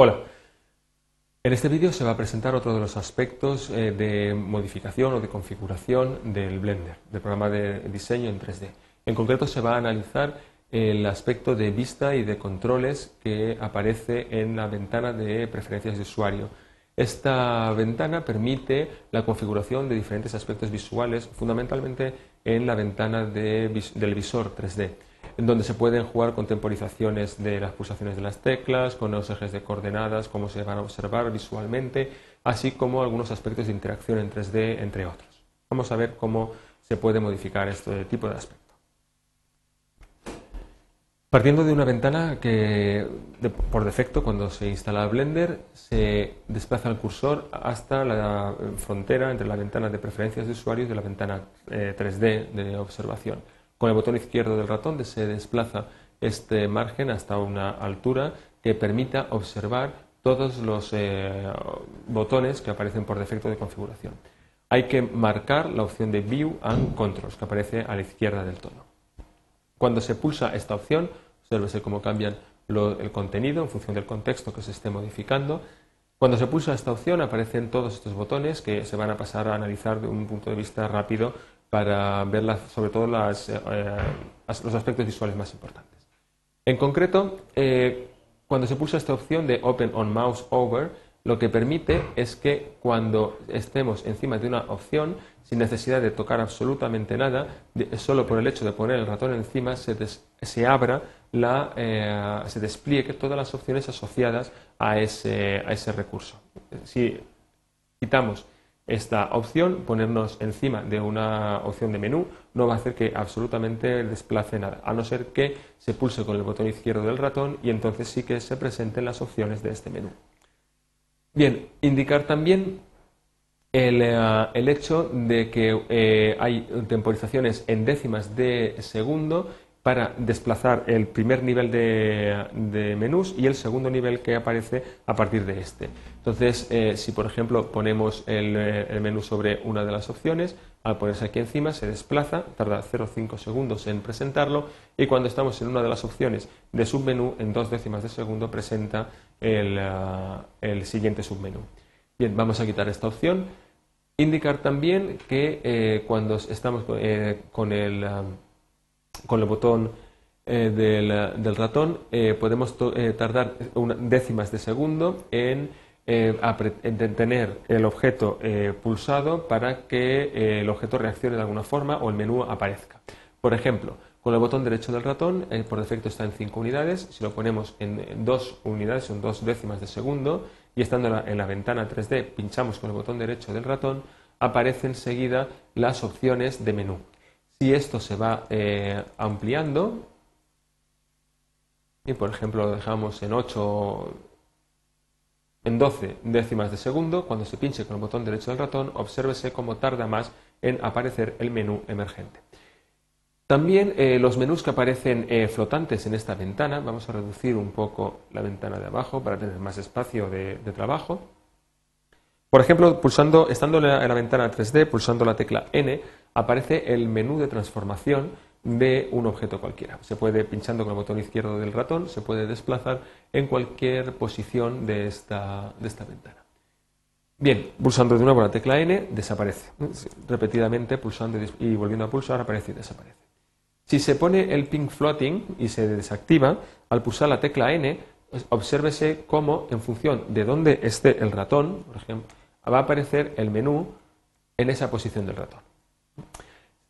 Hola. En este vídeo se va a presentar otro de los aspectos eh, de modificación o de configuración del Blender, del programa de diseño en 3D. En concreto se va a analizar el aspecto de vista y de controles que aparece en la ventana de preferencias de usuario. Esta ventana permite la configuración de diferentes aspectos visuales, fundamentalmente en la ventana del visor 3D en donde se pueden jugar con temporizaciones de las pulsaciones de las teclas, con los ejes de coordenadas, cómo se van a observar visualmente, así como algunos aspectos de interacción en 3D, entre otros. Vamos a ver cómo se puede modificar este tipo de aspecto. Partiendo de una ventana que por defecto cuando se instala Blender se desplaza el cursor hasta la frontera entre la ventana de preferencias de usuario y la ventana 3D eh, de observación. Con el botón izquierdo del ratón se desplaza este margen hasta una altura que permita observar todos los eh, botones que aparecen por defecto de configuración. Hay que marcar la opción de View and Controls que aparece a la izquierda del todo. Cuando se pulsa esta opción, observe cómo cambian el contenido en función del contexto que se esté modificando. Cuando se pulsa esta opción aparecen todos estos botones que se van a pasar a analizar de un punto de vista rápido para ver sobre todo las, eh, los aspectos visuales más importantes. En concreto, eh, cuando se pulsa esta opción de Open on Mouse Over, lo que permite es que cuando estemos encima de una opción, sin necesidad de tocar absolutamente nada, solo por el hecho de poner el ratón encima, se, se abra la, eh, se despliegue todas las opciones asociadas a ese, a ese recurso. Si quitamos esta opción, ponernos encima de una opción de menú, no va a hacer que absolutamente desplace nada, a no ser que se pulse con el botón izquierdo del ratón y entonces sí que se presenten las opciones de este menú. Bien, indicar también el, eh, hecho de que eh, hay temporizaciones en décimas de segundo para desplazar el primer nivel de, menús y el segundo nivel que aparece a partir de este. Entonces, eh, si por ejemplo ponemos eh, el, menú sobre una de las opciones, al ponerse aquí encima se desplaza, tarda 0,5 segundos en presentarlo y cuando estamos en una de las opciones de submenú, en dos décimas de segundo presenta el, eh, siguiente submenú. Bien, vamos a quitar esta opción. Indicar también que cuando estamos con el con el botón eh, del, ratón eh, podemos eh, tardar décimas de segundo en, tener el objeto pulsado para que el objeto reaccione de alguna forma o el menú aparezca. Por ejemplo, con el botón derecho del ratón, por defecto está en 5 unidades, si lo ponemos en 2 unidades, son 2 décimas de segundo, y estando en la, ventana 3D, pinchamos con el botón derecho del ratón, aparecen enseguida las opciones de menú. Si esto se va eh, ampliando, y por ejemplo lo dejamos en 8, en 12 décimas de segundo, cuando se pinche con el botón derecho del ratón, obsérvese cómo tarda más en aparecer el menú emergente. También eh, los menús que aparecen eh, flotantes en esta ventana, vamos a reducir un poco la ventana de abajo para tener más espacio de, trabajo. Por ejemplo, pulsando, estando en la ventana 3D, pulsando la tecla N, aparece el menú de transformación de un objeto cualquiera. Se puede, pinchando con el botón izquierdo del ratón, se puede desplazar en cualquier posición de esta, ventana. Bien, pulsando de nuevo la tecla N, desaparece. Repetidamente pulsando y volviendo a pulsar, aparece y desaparece. Si se pone el ping floating y se desactiva, al pulsar la tecla N, obsérvese cómo, en función de dónde esté el ratón, por ejemplo, va a aparecer el menú en esa posición del ratón.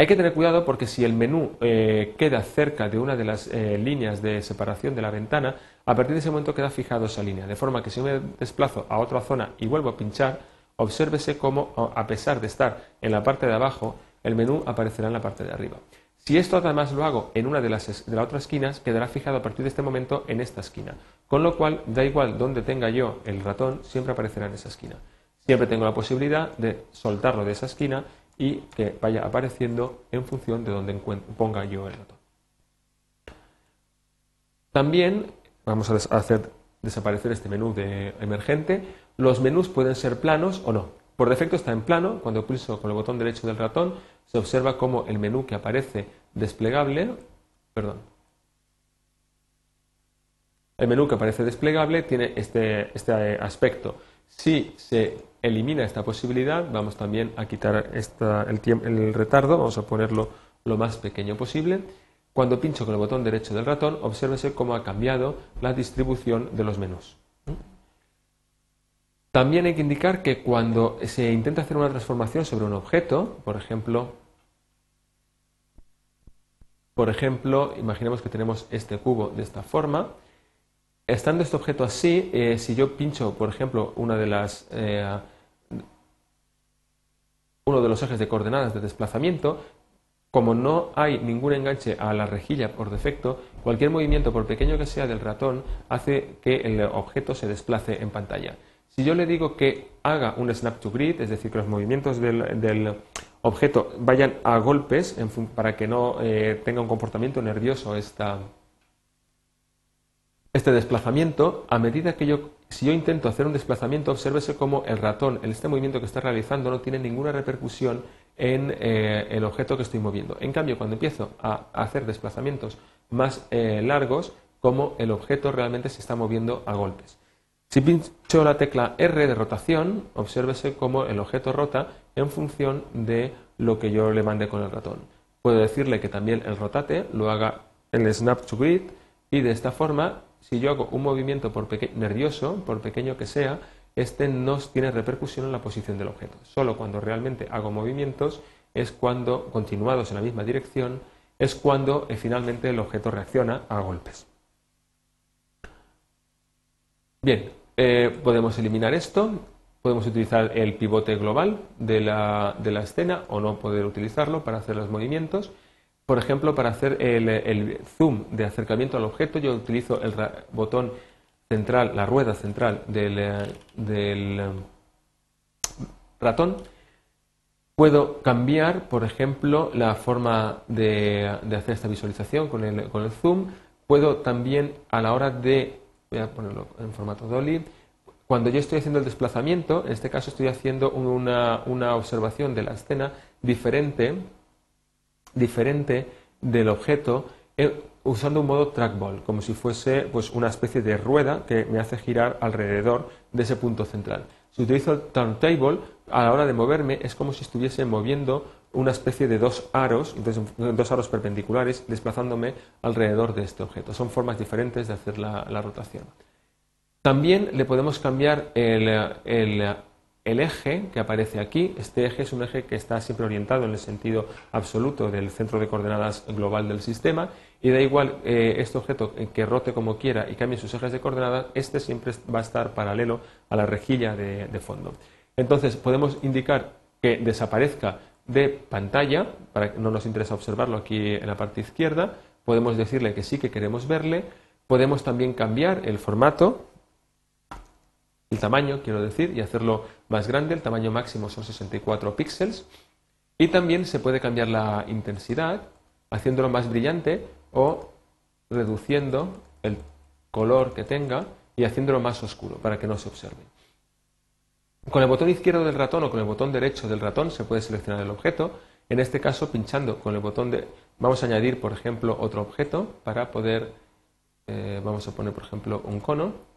Hay que tener cuidado porque si el menú eh, queda cerca de una de las eh, líneas de separación de la ventana, a partir de ese momento queda fijado esa línea, de forma que si me desplazo a otra zona y vuelvo a pinchar, obsérvese cómo, a pesar de estar en la parte de abajo, el menú aparecerá en la parte de arriba. Si esto además lo hago en una de las, de las otras esquinas, quedará fijado a partir de este momento en esta esquina. Con lo cual, da igual donde tenga yo el ratón, siempre aparecerá en esa esquina. Siempre tengo la posibilidad de soltarlo de esa esquina y que vaya apareciendo en función de donde ponga yo el ratón. También vamos a hacer desaparecer este menú de emergente. Los menús pueden ser planos o no. Por defecto está en plano. Cuando pulso con el botón derecho del ratón se observa como el menú que aparece desplegable, perdón, El menú que aparece desplegable tiene este, este aspecto. Si se elimina esta posibilidad, vamos también a quitar el, el retardo, vamos a ponerlo lo más pequeño posible. Cuando pincho con el botón derecho del ratón, obsérvese cómo ha cambiado la distribución de los menús. También hay que indicar que cuando se intenta hacer una transformación sobre un objeto, por ejemplo, por ejemplo, imaginemos que tenemos este cubo de esta forma, estando este objeto así, eh, si yo pincho, por ejemplo, eh, uno de los ejes de coordenadas de desplazamiento, como no hay ningún enganche a la rejilla por defecto, cualquier movimiento, por pequeño que sea del ratón, hace que el objeto se desplace en pantalla. Si yo le digo que haga un snap to grid, es decir, que los movimientos del, objeto vayan a golpes para que no eh, tenga un comportamiento nervioso esta, este desplazamiento, a medida que yo, si yo intento hacer un desplazamiento, obsérvese cómo el ratón, en este movimiento que está realizando, no tiene ninguna repercusión en eh, el objeto que estoy moviendo. En cambio, cuando empiezo a hacer desplazamientos más eh, largos, como el objeto realmente se está moviendo a golpes. Si pincho la tecla R de rotación, obsérvese cómo el objeto rota en función de lo que yo le mande con el ratón. Puedo decirle que también el rotate lo haga el snap to grid y de esta forma, si yo hago un movimiento por nervioso, por pequeño que sea, este no tiene repercusión en la posición del objeto. Solo cuando realmente hago movimientos es cuando, continuados en la misma dirección, es cuando eh, finalmente el objeto reacciona a golpes. Bien, eh, podemos eliminar esto, podemos utilizar el pivote global de la, escena o no poder utilizarlo para hacer los movimientos. Por ejemplo, para hacer el zoom de acercamiento al objeto, yo utilizo el botón central, la rueda central del, eh, eh, ratón, puedo cambiar, por ejemplo, la forma de, hacer esta visualización con el, con el, zoom. Puedo también, a la hora de, voy a ponerlo en formato dolly, cuando yo estoy haciendo el desplazamiento, en este caso estoy haciendo una, una observación de la escena diferente, diferente del objeto eh, usando un modo trackball, como si fuese pues, una especie de rueda que me hace girar alrededor de ese punto central. Si utilizo el turntable, a la hora de moverme es como si estuviese moviendo una especie de dos aros, dos aros perpendiculares, desplazándome alrededor de este objeto. Son formas diferentes de hacer la, rotación. También le podemos cambiar el eje que aparece aquí, este eje es un eje que está siempre orientado en el sentido absoluto del centro de coordenadas global del sistema y da igual eh, este objeto que rote como quiera y cambie sus ejes de coordenadas, este siempre va a estar paralelo a la rejilla de, fondo. Entonces podemos indicar que desaparezca de pantalla, para que no nos interesa observarlo aquí en la parte izquierda, podemos decirle que sí que queremos verle, podemos también cambiar el formato, el tamaño, quiero decir, y hacerlo más grande. El tamaño máximo son 64 píxeles. Y también se puede cambiar la intensidad haciéndolo más brillante o reduciendo el color que tenga y haciéndolo más oscuro para que no se observe. Con el botón izquierdo del ratón o con el botón derecho del ratón se puede seleccionar el objeto. En este caso, pinchando con el botón de... Vamos a añadir, por ejemplo, otro objeto para poder... Eh, vamos a poner, por ejemplo, un cono.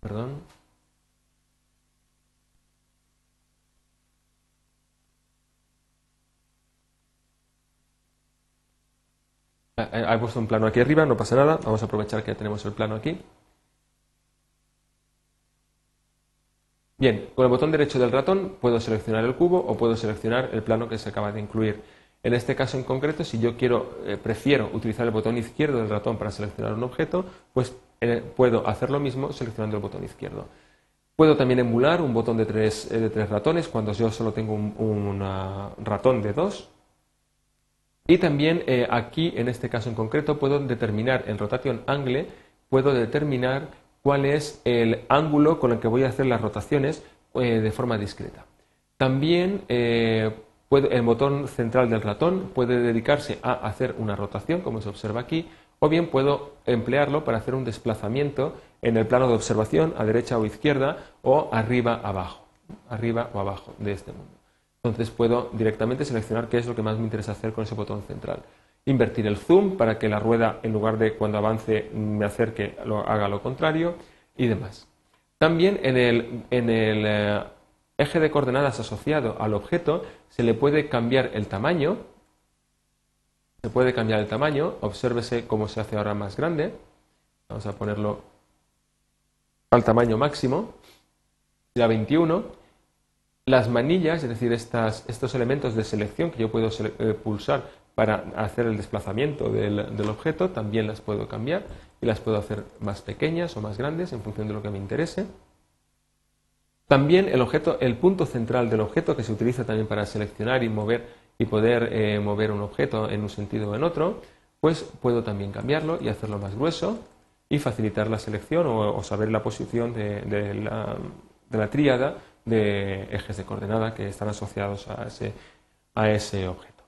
Perdón. He puesto un plano aquí arriba, no pasa nada. Vamos a aprovechar que tenemos el plano aquí. Bien, con el botón derecho del ratón puedo seleccionar el cubo o puedo seleccionar el plano que se acaba de incluir. En este caso en concreto, si yo quiero, eh, prefiero utilizar el botón izquierdo del ratón para seleccionar un objeto, pues eh, puedo hacer lo mismo seleccionando el botón izquierdo. Puedo también emular un botón de tres, eh, de tres ratones cuando yo solo tengo un, ratón de dos. Y también aquí, en este caso en concreto, puedo determinar el rotation angle, puedo determinar cuál es el ángulo con el que voy a hacer las rotaciones de forma discreta. También el botón central del ratón puede dedicarse a hacer una rotación, como se observa aquí, o bien puedo emplearlo para hacer un desplazamiento en el plano de observación, a derecha o izquierda, o arriba abajo, arriba o abajo de este mundo. Entonces puedo directamente seleccionar qué es lo que más me interesa hacer con ese botón central. invertir el zoom para que la rueda, en lugar de cuando avance me acerque, lo, haga lo contrario y demás. También en el, eh, eje de coordenadas asociado al objeto se le puede cambiar el tamaño. Se puede cambiar el tamaño. Obsérvese cómo se hace ahora más grande. Vamos a ponerlo al tamaño máximo. La 21. Las manillas, es decir, estos elementos de selección que yo puedo eh, pulsar para hacer el desplazamiento del, objeto, también las puedo cambiar y las puedo hacer más pequeñas o más grandes en función de lo que me interese. También el objeto, el punto central del objeto que se utiliza también para seleccionar y mover y poder eh, mover un objeto en un sentido o en otro, pues puedo también cambiarlo y hacerlo más grueso y facilitar la selección o, saber la posición de, la, tríada de ejes de coordenada que están asociados a ese, a ese objeto.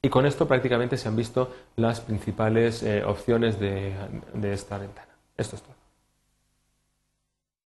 Y con esto prácticamente se han visto las principales eh, opciones de, de esta ventana. Esto es todo.